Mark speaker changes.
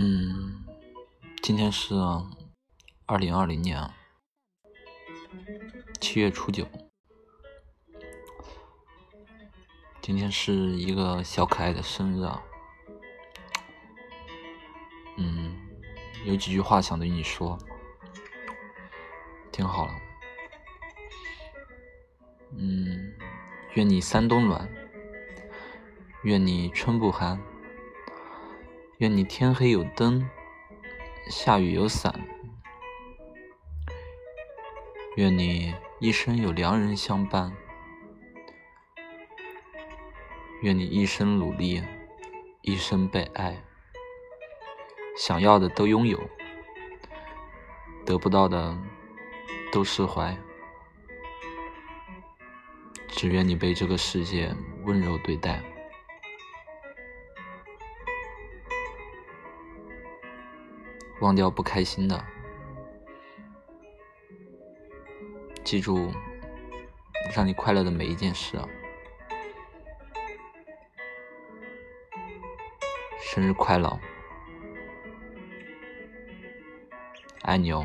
Speaker 1: 嗯，今天是二零二零年七月初九，今天是一个小可爱的生日啊。嗯，有几句话想对你说，听好了。嗯，愿你三冬暖，愿你春不寒。愿你天黑有灯，下雨有伞。愿你一生有良人相伴。愿你一生努力，一生被爱。想要的都拥有，得不到的都释怀。只愿你被这个世界温柔对待。忘掉不开心的，记住让你快乐的每一件事。生日快乐，爱你哦。